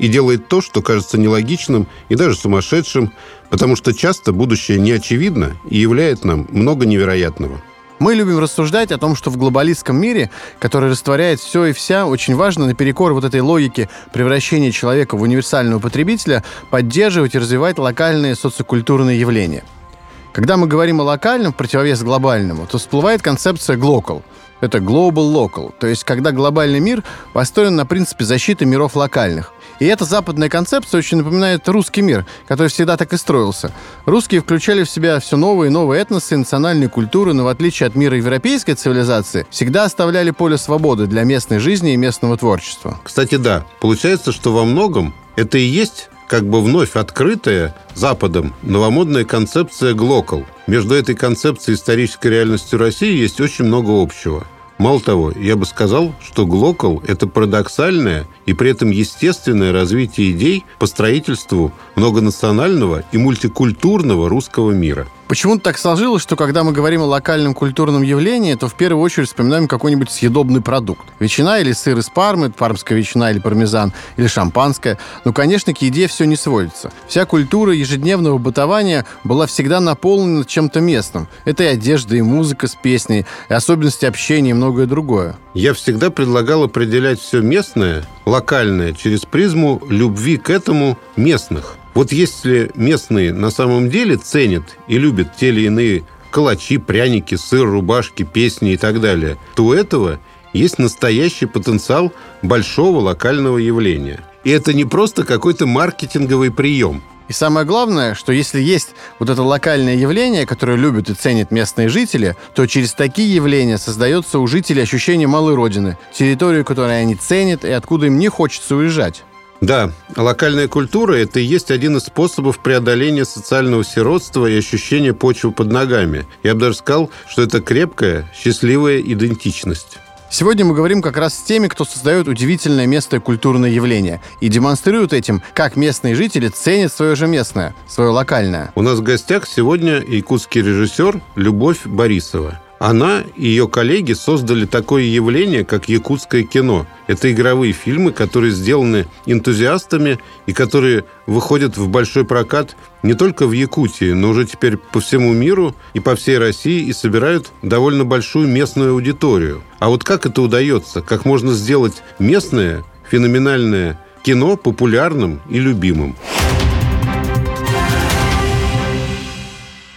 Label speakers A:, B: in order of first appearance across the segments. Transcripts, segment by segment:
A: и делает то, что кажется нелогичным и даже сумасшедшим, потому что часто будущее не очевидно и являет нам много невероятного.
B: Мы любим рассуждать о том, что в глобалистском мире, который растворяет все и вся, очень важно наперекор вот этой логике превращения человека в универсального потребителя поддерживать и развивать локальные социокультурные явления. Когда мы говорим о локальном в противовес глобальному, то всплывает концепция «глокал», это global local, то есть когда глобальный мир построен на принципе защиты миров локальных. И эта западная концепция очень напоминает русский мир, который всегда так и строился. Русские включали в себя все новые и новые этносы, национальные культуры, но в отличие от мира европейской цивилизации, всегда оставляли поле свободы для местной жизни и местного творчества.
A: Кстати, да, получается, что во многом это и есть как бы вновь открытая Западом новомодная концепция «глокал». Между этой концепцией и исторической реальностью России есть очень много общего – Мало того, я бы сказал, что глокал – это парадоксальное и при этом естественное развитие идей по строительству многонационального и мультикультурного русского мира –
B: Почему-то так сложилось, что когда мы говорим о локальном культурном явлении, то в первую очередь вспоминаем какой-нибудь съедобный продукт. Ветчина или сыр из Пармы, пармская ветчина или пармезан, или шампанское. Ну, конечно, к еде все не сводится. Вся культура ежедневного бытования была всегда наполнена чем-то местным. Это и одежда, и музыка с песней, и особенности общения, и многое другое.
A: Я всегда предлагал определять все местное, локальное, через призму любви к этому местных. Вот если местные на самом деле ценят и любят те или иные калачи, пряники, сыр, рубашки, песни и так далее, то у этого есть настоящий потенциал большого локального явления. И это не просто какой-то маркетинговый прием.
B: И самое главное, что если есть вот это локальное явление, которое любят и ценят местные жители, то через такие явления создается у жителей ощущение малой родины, территорию, которую они ценят и откуда им не хочется уезжать.
A: Да, локальная культура – это и есть один из способов преодоления социального сиротства и ощущения почвы под ногами. Я бы даже сказал, что это крепкая, счастливая идентичность.
B: Сегодня мы говорим как раз с теми, кто создает удивительное место и культурное явление и демонстрирует этим, как местные жители ценят свое же местное, свое локальное.
A: У нас в гостях сегодня якутский режиссер Любовь Борисова. Она и ее коллеги создали такое явление, как якутское кино. Это игровые фильмы, которые сделаны энтузиастами и которые выходят в большой прокат не только в Якутии, но уже теперь по всему миру и по всей России и собирают довольно большую местную аудиторию. А вот как это удается? Как можно сделать местное, феноменальное кино популярным и любимым?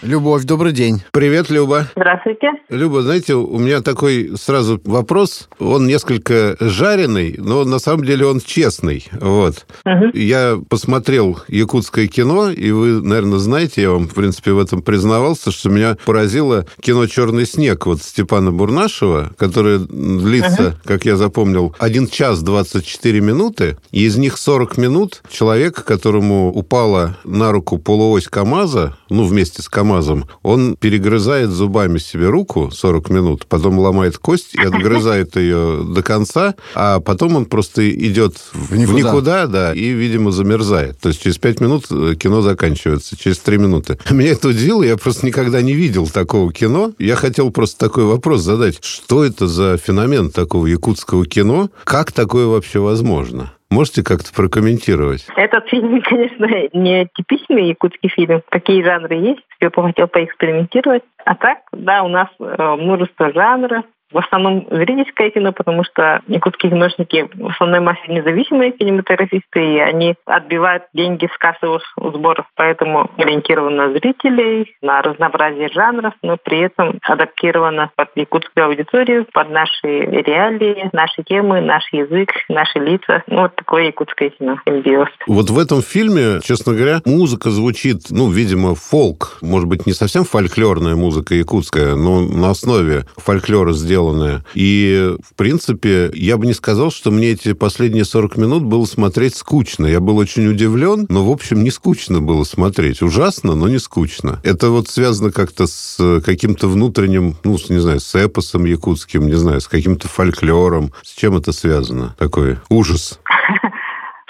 B: Любовь, добрый день.
A: Привет, Люба.
C: Здравствуйте.
A: Люба, знаете, у меня такой сразу вопрос. Он несколько жареный, но на самом деле он честный. Вот. Угу. Я посмотрел якутское кино, и вы, наверное, знаете, я вам, в принципе, в этом признавался, что меня поразило кино «Черный снег» вот Степана Бурнашева, которое длится, угу. как я запомнил, 1 час 24 минуты, и из них 40 минут человек, которому упала на руку полуось КАМАЗа, ну, вместе с КАМАЗом, он перегрызает зубами себе руку 40 минут, потом ломает кость и отгрызает ее до конца, а потом он просто идет в никуда. в никуда, да, и, видимо, замерзает. То есть через 5 минут э, кино заканчивается, через 3 минуты. Меня это удивило, я просто никогда не видел такого кино. Я хотел просто такой вопрос задать. Что это за феномен такого якутского кино? Как такое вообще возможно? Можете как-то прокомментировать?
C: Этот фильм, конечно, не типичный якутский фильм. Какие жанры есть, все хотел поэкспериментировать. А так, да, у нас э, множество жанров, в основном зрительское кино, потому что якутские киношники в основной массе независимые кинематографисты, и они отбивают деньги с кассовых сборов, поэтому ориентировано на зрителей, на разнообразие жанров, но при этом адаптировано под якутскую аудиторию, под наши реалии, наши темы, наш язык, наши лица. Ну, вот такое якутское кино, симбиоз.
A: Вот в этом фильме, честно говоря, музыка звучит, ну, видимо, фолк, может быть, не совсем фольклорная музыка якутская, но на основе фольклора сделана сделанное. И, в принципе, я бы не сказал, что мне эти последние 40 минут было смотреть скучно. Я был очень удивлен, но, в общем, не скучно было смотреть. Ужасно, но не скучно. Это вот связано как-то с каким-то внутренним, ну, не знаю, с эпосом якутским, не знаю, с каким-то фольклором. С чем это связано? Такой ужас.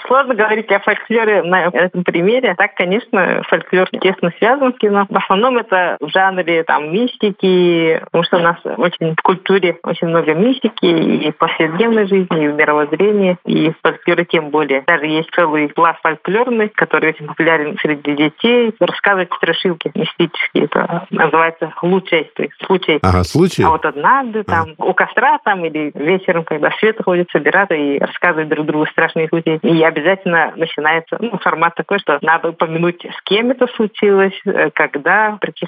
C: Сложно говорить о фольклоре на этом примере. Так, конечно, фольклор тесно связан с кино. В основном это в жанре там мистики, потому что у нас очень в культуре очень много мистики и в повседневной жизни, и в мировоззрении, и в фольклоре тем более. Даже есть целый класс фольклорный, который очень популярен среди детей. Рассказывать страшилки мистические. Это называется случай, то есть случай.
A: Ага, случай.
C: А вот однажды там ага. у костра там или вечером, когда свет ходят, собираться и рассказывать друг другу страшные случаи. И я обязательно начинается ну, формат такой, что надо упомянуть, с кем это случилось, э, когда, прийти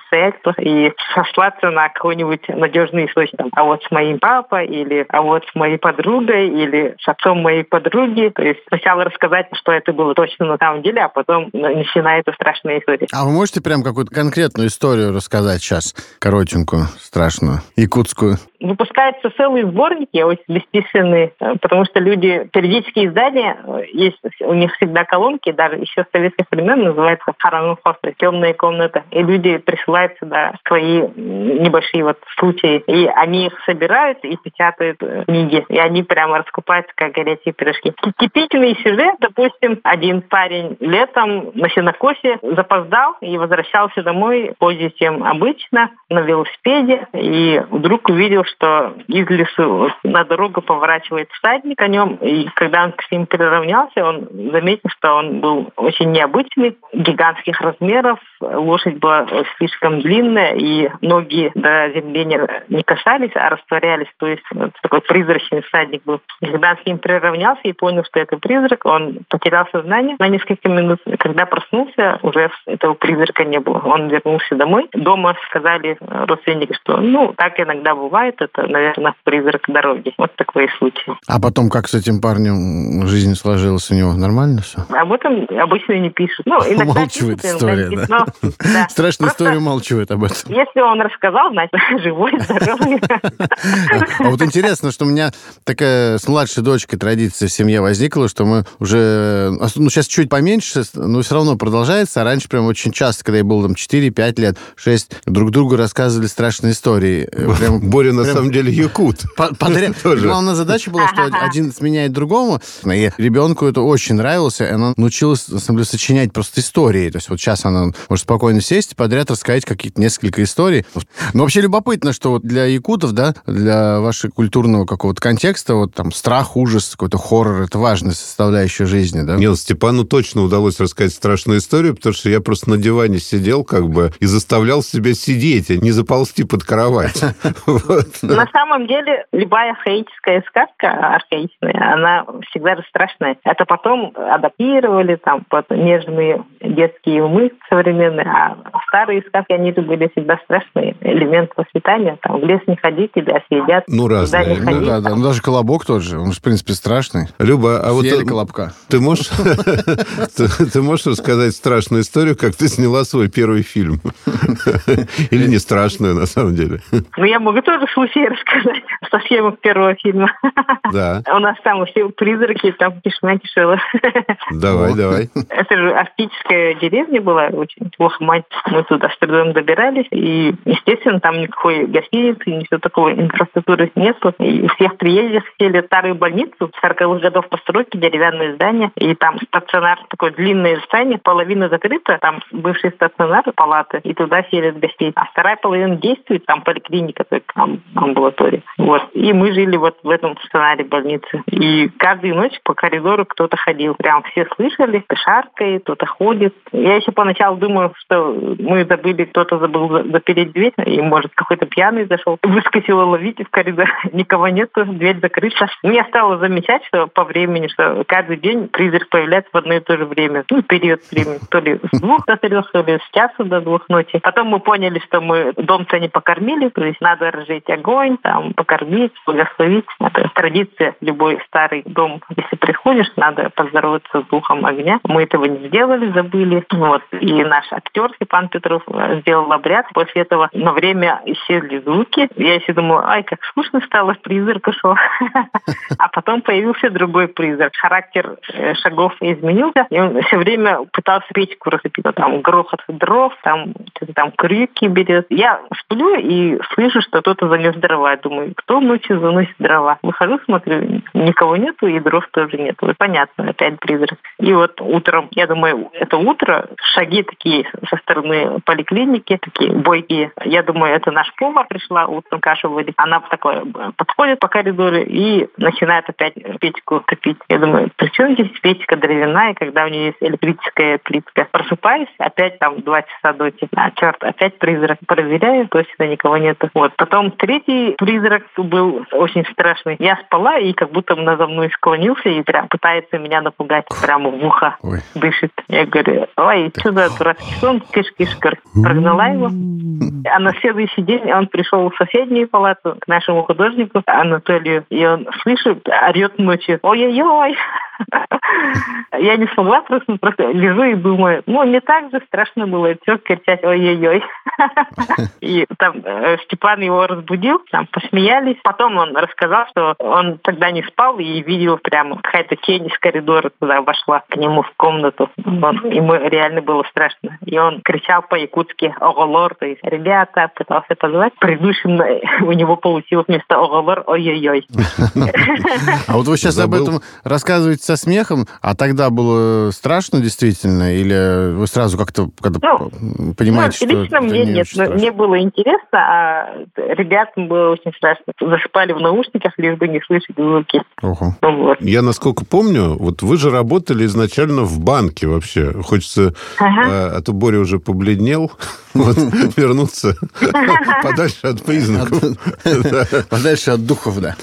C: и сослаться на какой-нибудь надежный источник. А вот с моим папой, или а вот с моей подругой, или с отцом моей подруги. То есть сначала рассказать, что это было точно на самом деле, а потом начинается страшная история.
B: А вы можете прям какую-то конкретную историю рассказать сейчас, коротенькую, страшную, якутскую?
C: Выпускаются целые сборники, очень бесчисленные, э, потому что люди, периодические издания, э, есть у них всегда колонки, даже еще с советских времен называется харанухосы, темная комната. И люди присылают сюда свои небольшие вот случаи. И они их собирают и печатают э, книги. И они прямо раскупаются, как горячие пирожки. Типичный сюжет, допустим, один парень летом на сенокосе запоздал и возвращался домой позже, чем обычно, на велосипеде. И вдруг увидел, что из лесу на дорогу поворачивает всадник о нем. И когда он к ним приравнялся, он заметил, что он был очень необычный, гигантских размеров, лошадь была слишком длинная, и ноги до земли не касались, а растворялись. То есть такой призрачный всадник был. Когда с ним приравнялся и понял, что это призрак, он потерял сознание на несколько минут. Когда проснулся, уже этого призрака не было. Он вернулся домой. Дома сказали родственники, что ну, так иногда бывает, это, наверное, призрак дороги. Вот такой случай.
B: А потом как с этим парнем жизнь сложилась него? Нормально все?
C: Об этом обычно не пишут. Ну,
B: иногда Умалчивает пишут, история, да? Но, да. Страшную Просто, историю умалчивает об этом.
C: Если он рассказал, значит, живой, здоровый.
B: А вот интересно, что у меня такая с младшей дочкой традиция в семье возникла, что мы уже, ну, сейчас чуть поменьше, но все равно продолжается. А раньше прям очень часто, когда я был там 4-5 лет, 6, друг другу рассказывали страшные истории.
A: Прям, Боря на самом деле якут.
B: Подряд. Главная задача была, что один сменяет другому, и ребенку это очень нравилось, и она научилась, на самом деле, сочинять просто истории. То есть вот сейчас она может спокойно сесть и подряд рассказать какие-то несколько историй. Но вообще любопытно, что вот для якутов, да, для вашего культурного какого-то контекста, вот там страх, ужас, какой-то хоррор, это важная составляющая жизни, да?
A: Нет, Степану точно удалось рассказать страшную историю, потому что я просто на диване сидел как бы и заставлял себя сидеть, а не заползти под кровать.
C: На самом деле, любая архаическая сказка, архаичная, она всегда страшная. Это потом адаптировали там под нежные детские умы современные, а старые сказки, они же были всегда страшные. Элемент воспитания, там, в лес не ходить, тебя съедят.
A: Ну, разные.
B: Не ну, да, да. Ну, даже колобок тот же, он же, в принципе, страшный.
A: Люба, а
B: Съели
A: вот...
B: колобка.
A: Ты можешь, ты можешь рассказать страшную историю, как ты сняла свой первый фильм? Или не страшную, на самом деле?
C: Ну, я могу тоже случай рассказать со съемок первого фильма.
A: Да.
C: У нас там все призраки, там тишина кишела.
A: Давай, давай.
C: Это же арктическая деревня была, очень плохо мать. Мы туда с трудом добирались. И, естественно, там никакой гостиницы, ничего такого инфраструктуры нету. И у всех приезжих сели старую больницу, 40-х годов постройки, деревянное здание. И там стационар, такое длинное здание, половина закрыта, там бывший стационар, палаты, и туда селят гостей. А вторая половина действует, там поликлиника, только там амбулатория. Вот. И мы жили вот в этом сценарии больницы. И каждую ночь по коридору кто-то ходил. Прям все слышали, шаркает, кто-то ходит. Я еще поначалу думаю, что мы забыли, кто-то забыл запереть дверь, и, может, какой-то пьяный зашел. Выскочила ловить в коридор. Никого нету, дверь закрыта. Мне стало замечать, что по времени, что каждый день призрак появляется в одно и то же время. Ну, период времени. То ли с двух до трех, то ли с часа до двух ночи. Потом мы поняли, что мы дом-то не покормили, то есть надо разжечь огонь, там, покормить, благословить. Это традиция. Любой старый дом, если приходишь, надо поздороваться с духом огня. Мы этого не сделали, забыли. Вот. И наш актер Степан Петров э, сделал обряд. После этого на время исчезли звуки. Я еще думаю, ай, как скучно стало, призрак ушел. А потом появился другой призрак. Характер э, шагов изменился, и он все время пытался печку распить. Там грохот дров, там, там крюки берет. Я сплю и слышу, что кто-то занес дрова. Думаю, кто ночью заносит дрова? Выхожу, смотрю, никого нету, и дров тоже нету. Понятно, опять призрак. И вот утром, я думаю, это утро, шаги такие со стороны поликлиники, такие бойкие. Я думаю, это наш повар пришла утром кашу варить. Она такое подходит по коридору и начинает опять печку топить. Я думаю, при чем здесь печка деревянная, когда у нее есть электрическая плитка? Просыпаюсь, опять там два часа до А, черт, опять призрак. Проверяю, точно никого нет. Вот. Потом третий призрак был очень страшный. Я спала, и как будто надо мной склонился и прям пытается меня напугать прямо в ухо. Ой. Дышит. Я говорю, ой, сюда, дурацкий сон, кыш-кыш, прогнала его. А на следующий день он пришел в соседнюю палату к нашему художнику Анатолию, и он слышит, орет ночью, ой-ой-ой, я не смогла просто, просто лежу и думаю, ну, не так же страшно было, все кричать ой-ой-ой. И там э, Степан его разбудил, там посмеялись. Потом он рассказал, что он тогда не спал и видел прямо какая-то тень из коридора туда вошла к нему в комнату. Он, ему реально было страшно. И он кричал по-якутски «Оголор», то есть «Ребята», пытался позвать. Предыдущим у него получилось вместо «Оголор» «Ой-ой-ой».
B: А вот вы сейчас об этом рассказываете со смехом, а тогда было страшно действительно? Или вы сразу как-то ну, понимаете,
C: ну, что лично мне не нет, мне было интересно, а ребятам было очень страшно. Засыпали в наушниках, лишь бы не слышать звуки.
A: Ну. Я, насколько помню, вот вы же работали изначально в банке вообще. Хочется, ага. а, то Боря уже побледнел, вот, вернуться подальше от признаков.
B: Подальше от духов, да.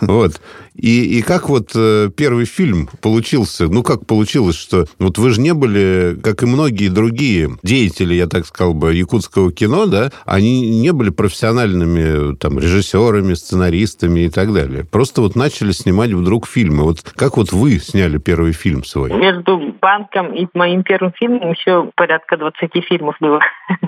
A: Вот. И, и как вот э, первый фильм получился? Ну, как получилось, что вот вы же не были, как и многие другие деятели, я так сказал бы, якутского кино, да, они не были профессиональными там режиссерами, сценаристами и так далее. Просто вот начали снимать вдруг фильмы. Вот как вот вы сняли первый фильм свой?
C: Между банком и моим первым фильмом еще порядка 20 фильмов было.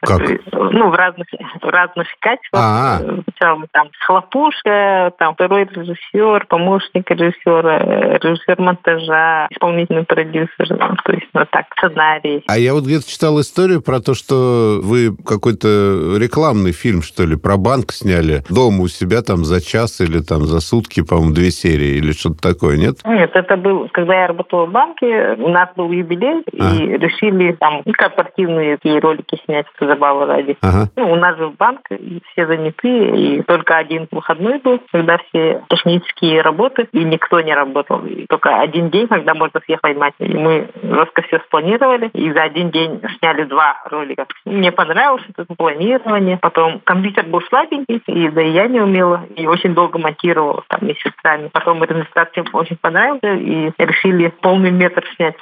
A: Как?
C: Ну, в разных, в разных качествах. А-а. Сначала там хлопушка, там второй режиссер, помощник режиссера, режиссер монтажа, исполнительный продюсер, ну, то есть вот так, сценарий.
A: А я вот где-то читал историю про то, что вы какой-то рекламный фильм, что ли, про банк сняли дома у себя там за час или там за сутки, по-моему, две серии или что-то такое, нет?
C: Нет, это был, когда я работала в банке, у нас был юбилей, а. и решили там корпоративные такие ролики снять забавы ради. Ага. Ну, у нас же банк, и все заняты, и только один выходной был, когда все технические работы, и никто не работал. И только один день, когда можно всех поймать. И мы жестко все спланировали, и за один день сняли два ролика. Мне понравилось это планирование. Потом компьютер был слабенький, и да и я не умела, и очень долго монтировала там месяцами. Потом результат всем очень понравился, и решили полный метр снять.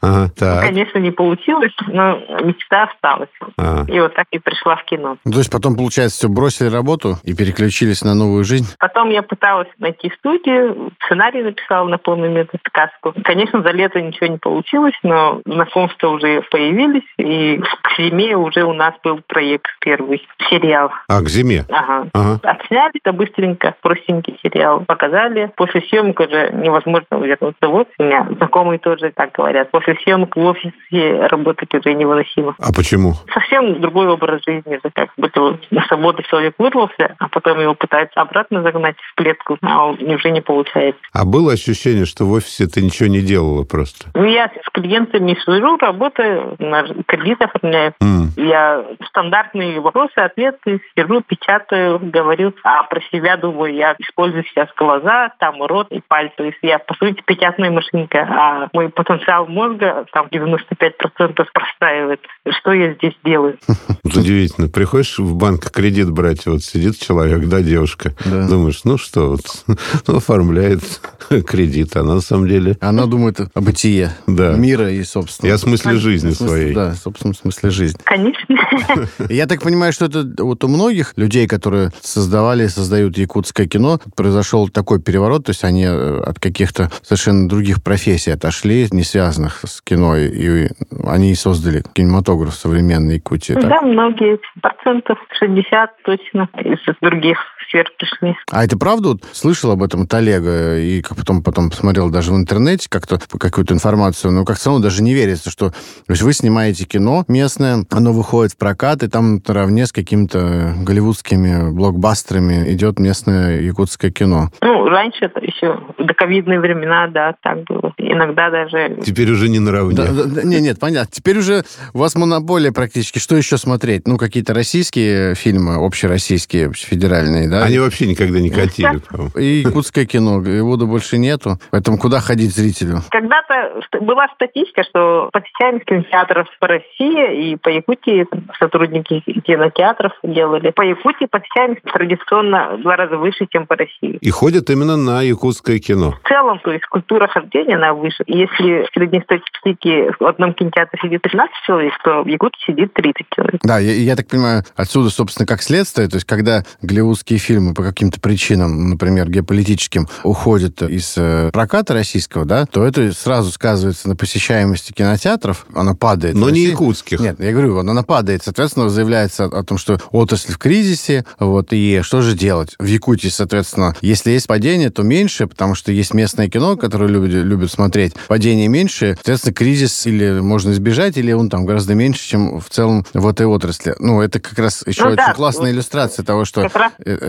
C: Ага, так. Ну, конечно, не получилось, но мечта осталась. А, И вот так и пришла в кино.
B: Ну, то есть потом, получается, все бросили работу и переключились на новую жизнь?
C: Потом я пыталась найти студию, сценарий написала на полный метод сказку. Конечно, за лето ничего не получилось, но знакомства уже появились, и к зиме уже у нас был проект первый, сериал.
A: А, к зиме?
C: Ага. ага. Отсняли это быстренько, простенький сериал. Показали. После съемок уже невозможно вернуться в офис. У меня знакомые тоже так говорят. После съемок в офисе работать уже невыносимо.
A: А почему?
C: Совсем другой образ жизни. Это как будто на свободу человек вырвался, а потом его пытаются обратно загнать в клетку, а уже не получается.
A: А было ощущение, что в офисе ты ничего не делала просто?
C: Ну, я с клиентами слежу, работаю, на кредит оформляю. Mm. Я стандартные вопросы, ответы, сижу, печатаю, говорю, а про себя думаю, я использую сейчас глаза, там рот и пальцы. То есть я, по сути, печатная машинка, а мой потенциал мозга там 95% простраивает. Что я здесь делаю?
A: Удивительно. Приходишь в банк кредит брать, вот сидит человек, да, девушка, да. думаешь, ну что, вот, ну, оформляет кредит, она на самом деле...
B: Она думает о бытие да. мира и, собственно...
A: И о смысле жизни смысле, своей.
B: Да, собственно, смысле жизни.
C: Конечно.
B: Я так понимаю, что это вот у многих людей, которые создавали, создают якутское кино, произошел такой переворот, то есть они э, от каких-то совершенно других профессий отошли, не связанных с кино, и они создали кинематограф современный Якутии.
C: Да, многие, процентов 60 точно из других сфер пришли.
B: А это правда? Вот, слышал об этом от Олега, и потом, потом посмотрел даже в интернете как-то какую-то информацию, но как-то равно даже не верится, что то есть вы снимаете кино местное, оно выходит в прокат, и там наравне с какими-то голливудскими блокбастерами идет местное якутское кино.
C: Ну, раньше это еще до ковидные времена, да, так было. Иногда даже...
A: Теперь уже не наравне. Да,
B: да, нет, нет, понятно. Теперь уже у вас монополия практически. Что еще смотреть? Ну, какие-то российские фильмы, общероссийские, федеральные, да?
A: Они вообще никогда не катили.
B: И якутское кино. Его больше нету. Поэтому куда ходить зрителю?
C: Когда-то была статистика, что посещаемость кинотеатров по России и по Якутии сотрудники кинотеатров делали. По Якутии посещаемость традиционно в два раза выше, чем по России.
A: И ходят именно на якутское кино.
C: В целом, то есть культура хождения, она выше. Если в среднестатистике в одном кинотеатре сидит 15 человек, то в Якутии сидит 30 человек.
B: Да, я, я так понимаю, отсюда, собственно, как следствие, то есть когда голливудские фильмы по каким-то причинам, например, геополитическим, уходят из э, проката российского, да, то это сразу сказывается на посещаемости кинотеатров, она падает.
A: Но не якутских.
B: Нет, я говорю, она падает, соответственно, заявляется о том, что отрасль в кризисе, вот, и что же делать? В Якутии, соответственно, если есть падение, то меньше, потому что есть местное кино, которое любят, любят смотреть. Падение меньше, соответственно, кризис или можно избежать, или он там гораздо меньше, чем в целом в этой отрасли. Ну, это как раз еще ну, очень да, классная иллюстрация того, что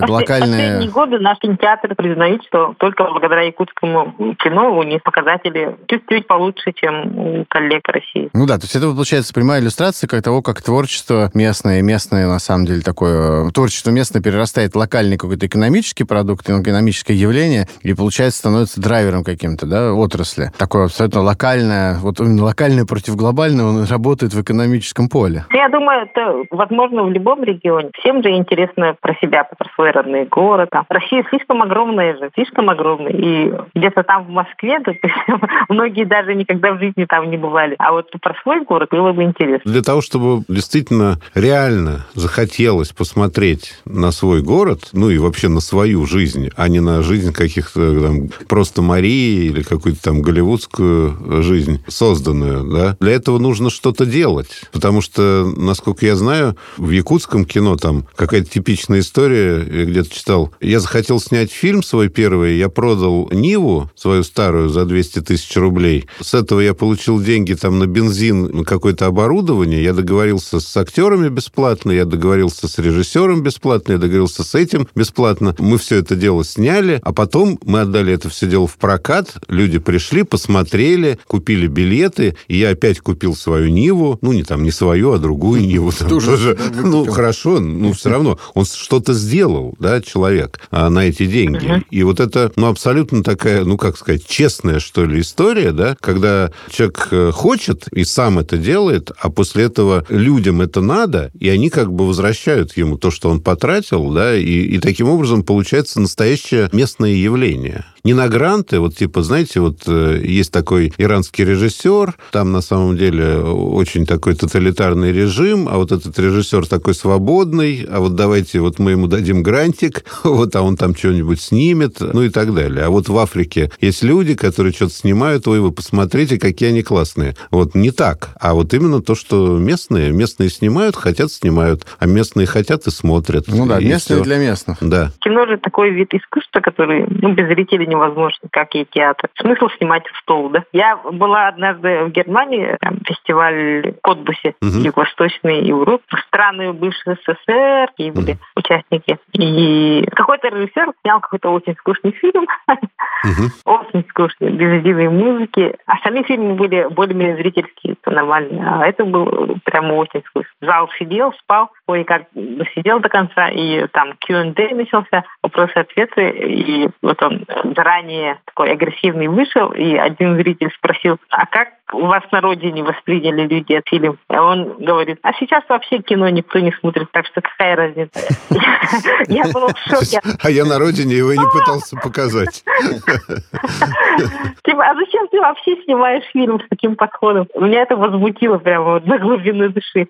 B: локальные...
C: Последние годы наш кинотеатр признают, что только благодаря якутскому кино у них показатели чуть-чуть получше, чем у коллег России.
B: Ну да, то есть это получается прямая иллюстрация как того, как творчество местное, местное на самом деле такое, творчество местное перерастает в локальный какой-то экономический продукт, экономическое явление, и получается становится драйвером каким-то, да, отрасли. Такое абсолютно локальное, вот локальное против глобального, он работает в экономическом поле.
C: Я думаю, это возможно в любом регионе. Всем же интересно про себя, про свой родной город. Там. Россия слишком огромная же, слишком огромная. И где-то там в Москве, то многие даже никогда в жизни там не бывали. А вот про свой город было бы интересно.
A: Для того, чтобы действительно реально захотелось посмотреть на свой город, ну и вообще на свою жизнь, а не на жизнь каких-то там просто Марии или какую-то там голливудскую жизнь созданную, да, для этого нужно что-то делать. Потому что, насколько я знаю, в якутском кино там какая-то типичная история, я где-то читал, я захотел снять фильм свой первый, я продал Ниву, свою старую, за 200 тысяч рублей. С этого я получил деньги там на бензин, на какое-то оборудование, я договорился с актерами бесплатно, я договорился с режиссером бесплатно, я договорился с этим бесплатно. Мы все это дело сняли, а потом мы отдали это все дело в прокат, люди пришли, посмотрели, купили билеты, и я опять купил свою Ниву, ну, не там, не свою, а другую Ниву. Там тоже, ну, хорошо, ну, все равно. Он что-то сделал, да, человек, а, на эти деньги. И вот это, ну, абсолютно такая, ну, как сказать, честная, что ли, история, да, когда человек э, хочет и сам это делает, а после этого людям это надо, и они как бы возвращают ему то, что он потратил, да, и, и таким образом получается настоящее местное явление. не на гранты, вот типа, знаете, вот э, есть такой иранский режиссер, там на самом деле очень такой тоталитарный режим, а вот этот режиссер такой свободный, а вот давайте вот мы ему дадим грантик, вот, а он там что-нибудь снимет, ну и так далее. А вот в Африке есть люди, которые что-то снимают, ой, вы посмотрите, какие они классные. Вот не так, а вот именно то, что местные, местные снимают, хотят, снимают, а местные хотят и смотрят.
B: Ну да, местные
A: все.
B: для местных.
A: Да.
C: Кино же такой вид искусства, который ну, без зрителей невозможно, как и театр. Смысл снимать в стол, да? Я была однажды в Германии, там, фестиваль Котбусе,
A: Мгм.
C: Юго-Восточной Европы. Страны бывшей СССР, и были
A: Мгм.
C: Участники. И какой-то режиссер снял какой-то очень скучный фильм, очень скучный, без единой музыки. Остальные фильмы были более-менее зрительские, это нормально. А это был прямо очень скучно. Зал сидел, спал, ой, как сидел до конца, и там Q&A начался, вопросы-ответы, и вот он заранее такой агрессивный вышел, и один зритель спросил, а как у вас на родине восприняли люди этот фильм? А он говорит, а сейчас вообще кино никто не смотрит, так что какая разница? Я была в шоке.
A: А я на родине его и не пытался показать.
C: Типа, а зачем ты вообще снимаешь фильм с таким подходом? Меня это возмутило прямо до глубины души.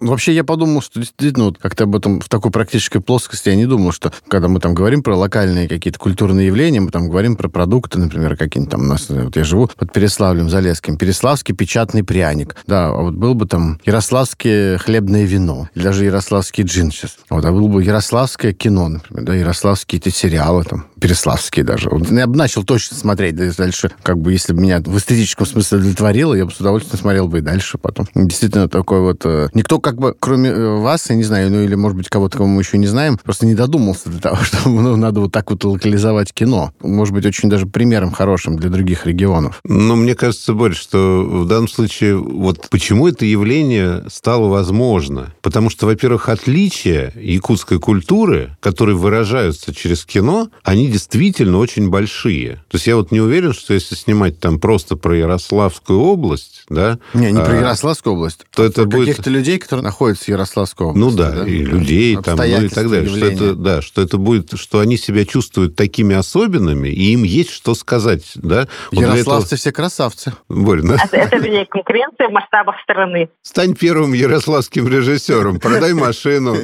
B: Вообще, я подумал, что действительно, вот как-то об этом в такой практической плоскости я не думал, что когда мы там говорим про локальные какие-то культурные явления, мы там говорим про продукты, например, какие-нибудь там у нас, вот я живу под Переславлем Залесским, Переславский печатный пряник, да, а вот был бы там Ярославское хлебное вино, или даже Ярославский джин сейчас, вот, а было бы Ярославское кино, например, да, Ярославские эти сериалы там, Переславские даже. Вот я бы начал точно смотреть, да, дальше, как бы, если бы меня в эстетическом смысле удовлетворило, я бы с удовольствием смотрел бы и дальше потом. Действительно, такой вот... э, Никто как бы, кроме э, вас, я не знаю, ну или, может быть, кого-то, кого мы еще не знаем, просто не додумался до того, что ну, надо вот так вот локализовать кино. Может быть, очень даже примером хорошим для других регионов.
A: Но мне кажется, Борь, что в данном случае вот почему это явление стало возможно? Потому что, во-первых, отличия якутской культуры, которые выражаются через кино, они действительно очень большие. То есть я вот не уверен, что если снимать там просто про Ярославскую область, да...
B: Не, не про
A: а,
B: Ярославскую область,
A: то
B: а
A: это
B: про
A: будет-
B: каких-то людей, которые находятся в Ярославской области.
A: Ну да, и людей там, ну и так далее. Что это, да, что это будет, что они себя чувствуют такими особенными, и им есть что сказать, да? Вот
B: Ярославцы все красавцы.
A: Этого- Борь, ну,
C: Это, это вернее, конкуренция в масштабах страны.
A: стань первым ярославским режиссером, продай машину.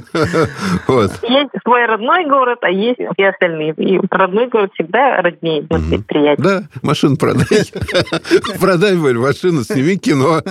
A: Вот.
C: Есть свой родной город, а есть все остальные. И родной город всегда роднее предприятие.
A: Да, машину продай. Продай, Борь, машину, сними кино.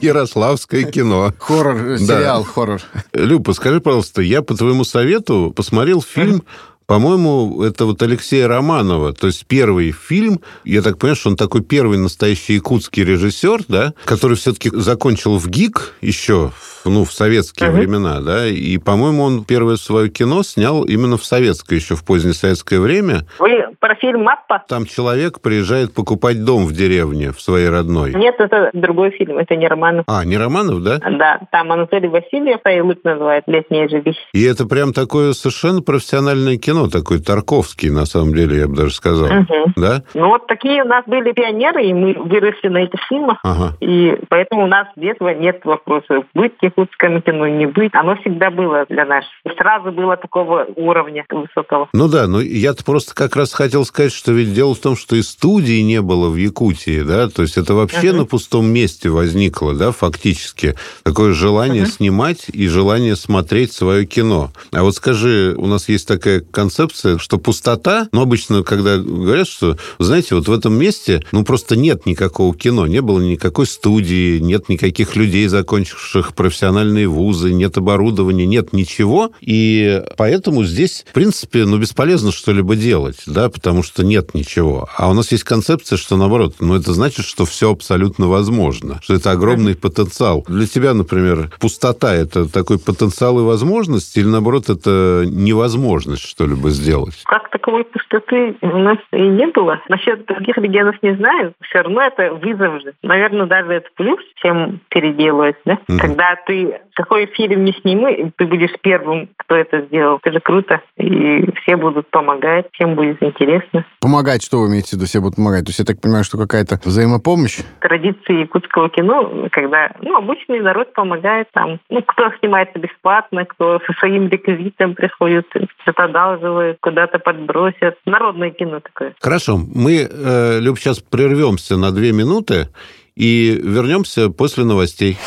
A: Ярославское кино.
B: Хоррор,
A: Да.
B: сериал хоррор.
A: Люба, скажи, пожалуйста, я по твоему совету посмотрел фильм по-моему, это вот Алексея Романова, то есть первый фильм, я так понимаю, что он такой первый настоящий якутский режиссер, да, который все-таки закончил в ГИК еще, ну, в советские
C: Мгм.
A: времена, да, и, по-моему, он первое свое кино снял именно в советское, еще в позднее советское время.
C: Вы про фильм «Маппа»?
A: Там человек приезжает покупать дом в деревне, в своей родной.
C: Нет, это другой фильм, это не Романов.
A: А, не Романов, да?
C: Да, там Анатолий Васильев, Айлык называет «Летняя жилище».
A: И это прям такое совершенно профессиональное кино, такой Тарковский, на самом деле, я бы даже сказал.
C: Мгм.
A: Да?
C: Ну вот такие у нас были пионеры, и мы выросли на этих фильмах.
A: Ага.
C: И поэтому у нас с детства нет вопроса, быть якутскому кино, не быть. Оно всегда было для нас. Сразу было такого уровня высокого.
A: Ну да, ну я-то просто как раз хотел сказать, что ведь дело в том, что и студии не было в Якутии, да, то есть это вообще
C: Мгм.
A: на пустом месте возникло, да, фактически. Такое желание
C: Мгм.
A: снимать и желание смотреть свое кино. А вот скажи, у нас есть такая концепция, что пустота, ну обычно, когда говорят, что, знаете, вот в этом месте, ну просто нет никакого кино, не было никакой студии, нет никаких людей, закончивших профессиональные вузы, нет оборудования, нет ничего, и поэтому здесь, в принципе, ну бесполезно что-либо делать, да, потому что нет ничего. А у нас есть концепция, что наоборот, ну это значит, что все абсолютно возможно, что это огромный потенциал. Для тебя, например, пустота – это такой потенциал и возможность, или наоборот, это невозможность что-либо сделать?
C: Как таковой пустоты у нас и не было. Насчет других регионов не знаю. Все равно это вызов же. Наверное, даже это плюс, чем переделывать. Да?
A: Мгм.
C: Когда ты какой фильм не сними, ты будешь первым, кто это сделал. Это же круто. И все будут помогать, всем будет интересно.
B: Помогать, что вы имеете в виду, все будут помогать? То есть я так понимаю, что какая-то взаимопомощь?
C: Традиции якутского кино, когда ну, обычный народ помогает там. Ну, кто снимается бесплатно, кто со своим реквизитом приходит, что-то одалживает, куда-то подбросит. Просят. Народное кино такое.
A: Хорошо. Мы, э, Люб, сейчас прервемся на две минуты и вернемся после новостей.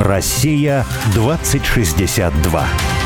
D: Россия 2062.